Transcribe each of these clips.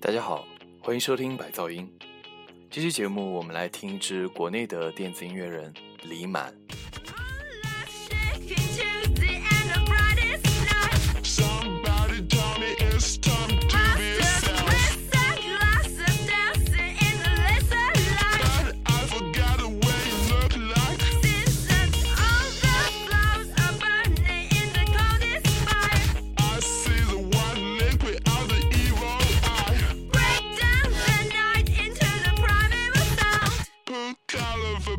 大家好，欢迎收听百噪音。这期节目我们来听一支国内的电子音乐人李满。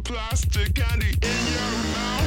plastic candy in your mouth.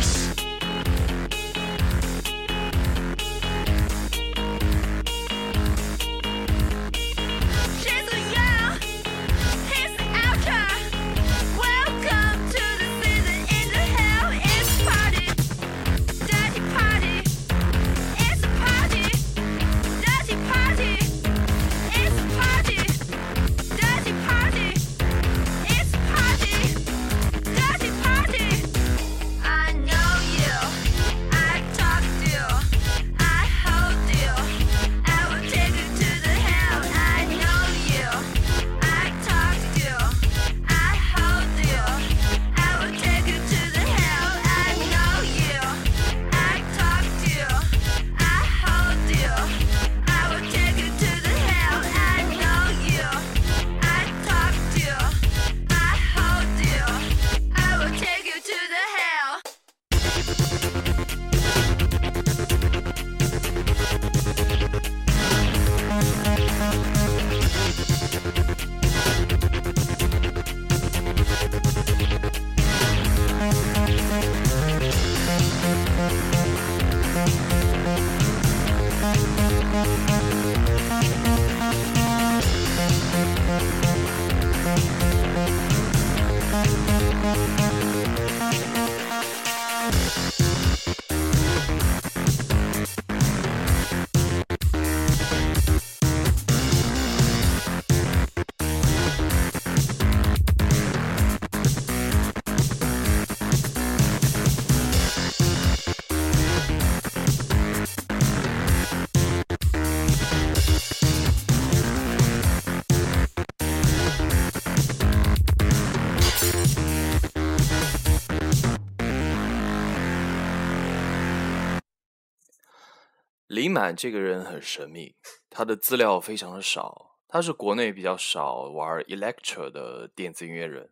李满这个人很神秘，他的资料非常的少。他是国内比较少玩 electro 的电子音乐人。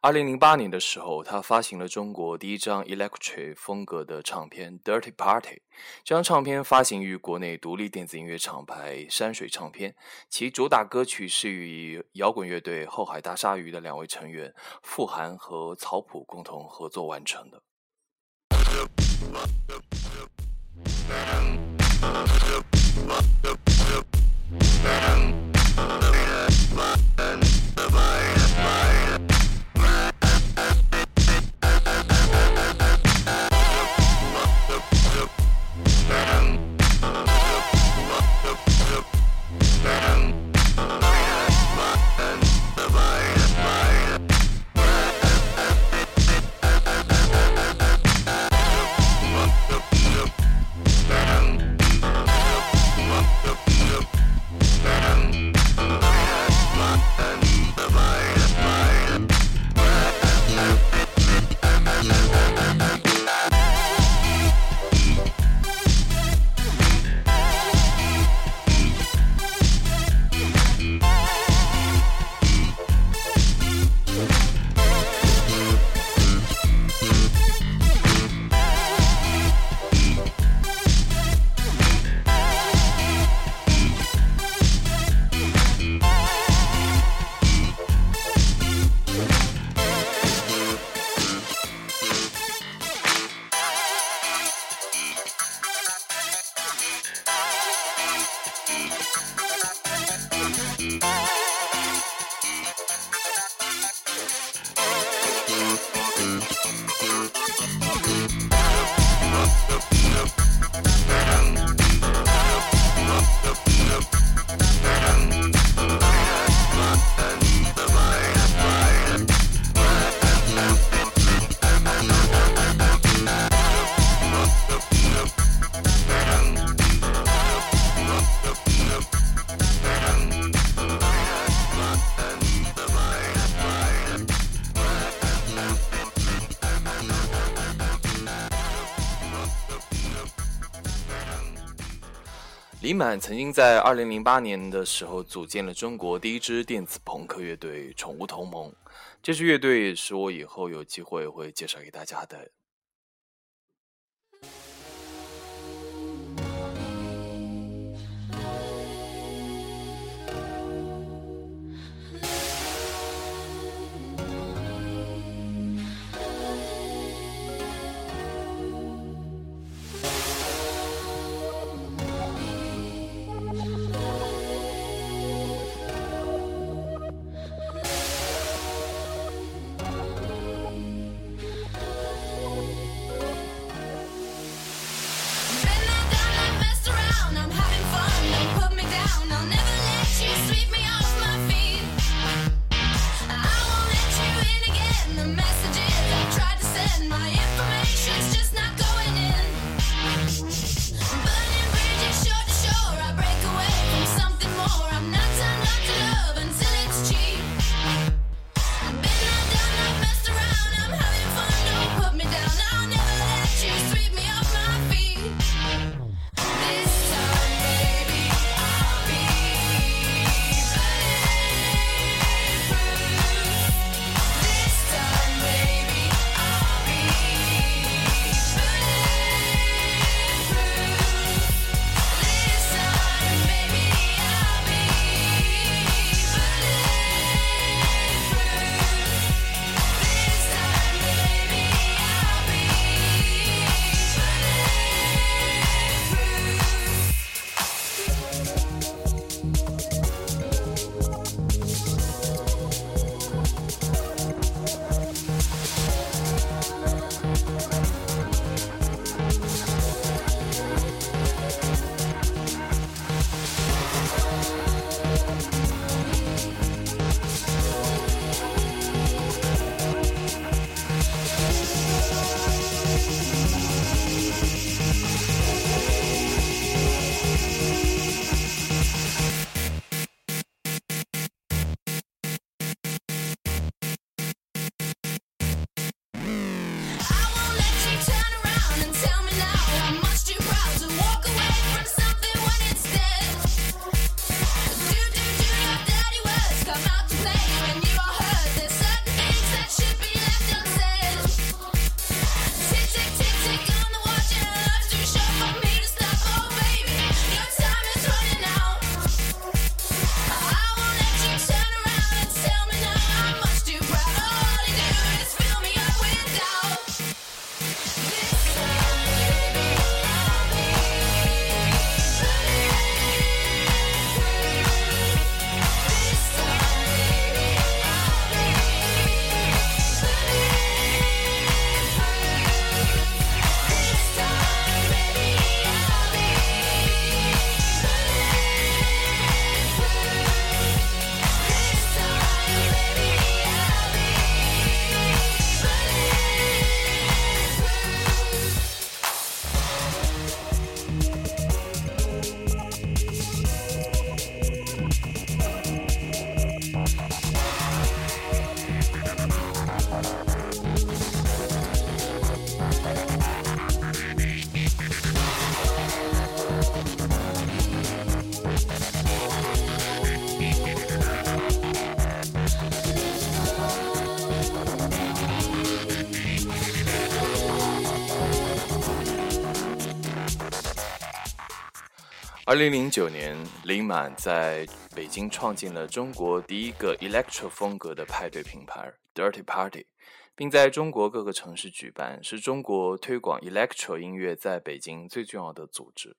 二零零八年的时候，他发行了中国第一张 electro 风格的唱片《Dirty Party》。这张唱片发行于国内独立电子音乐厂牌山水唱片，其主打歌曲是与摇滚乐队后海大鲨鱼的两位成员傅涵和曹普共同合作完成的。李满曾经在二零零八年的时候组建了中国第一支电子朋克乐队“宠物同盟”，这支乐队是我以后有机会会介绍给大家的。二零零九年林满在北京创建了中国第一个 electro 风格的派对品牌 dirty party 并在中国各个城市举办是中国推广 electro 音乐在北京最重要的组织。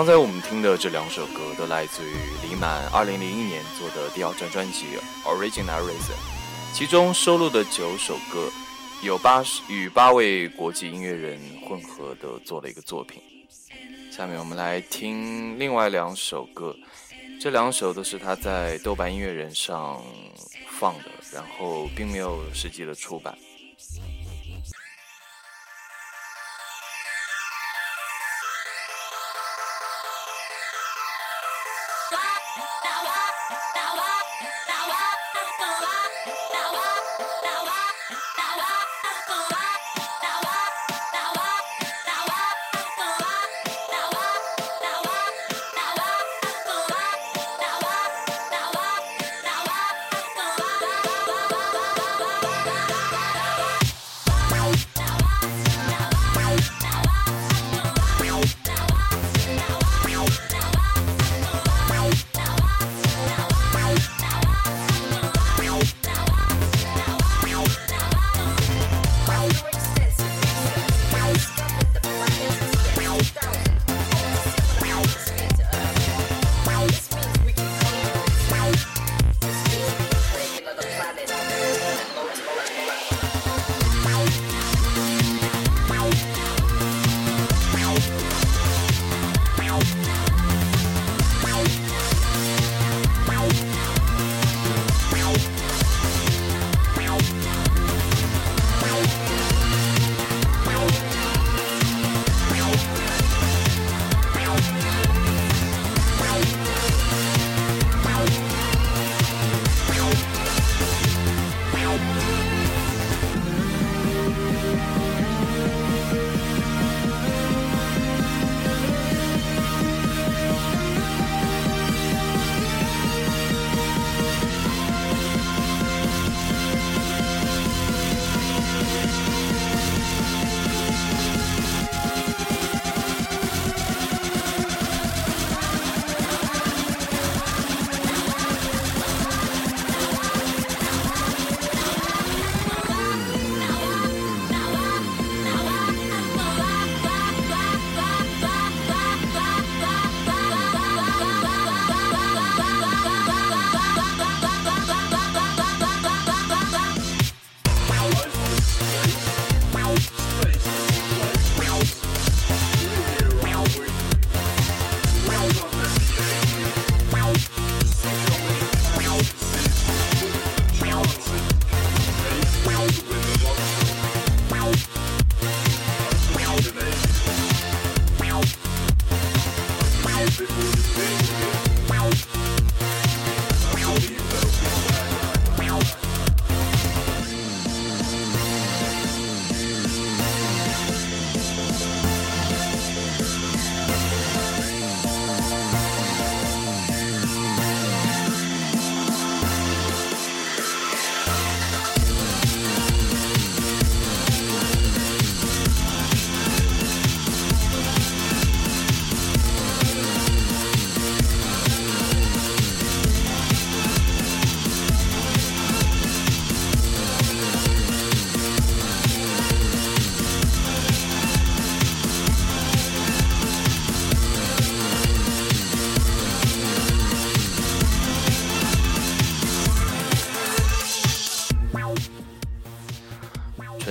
刚才我们听的这两首歌都来自于李满2001年做的第二张专辑《Original Reason》，其中收录的九首歌，有八与八位国际音乐人混合的做了一个作品。下面我们来听另外两首歌，这两首都是他在豆瓣音乐人上放的，然后并没有实际的出版。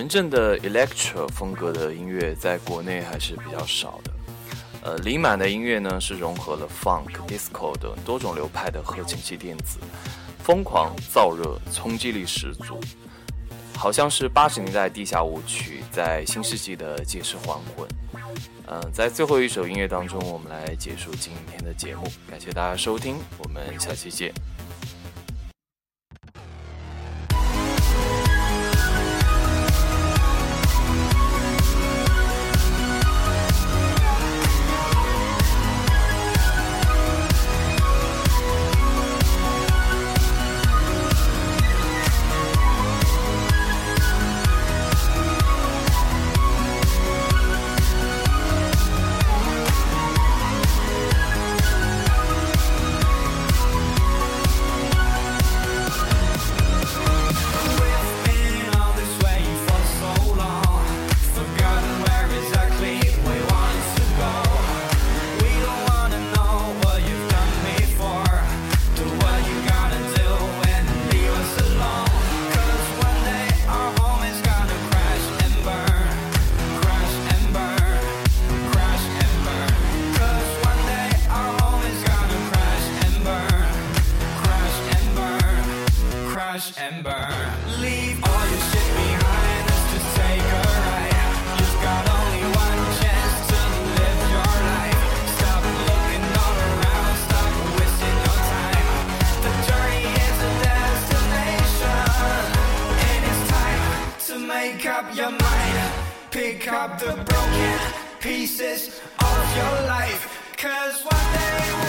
真正的 electro 风格的音乐在国内还是比较少的。呃，李满的音乐呢是融合了 funk、disco 等多种流派的合成器电子，疯狂、燥热、冲击力十足，好像是八十年代地下舞曲在新世纪的借尸还魂。嗯，在最后一首音乐当中，我们来结束今天的节目。感谢大家收听，我们下期见。they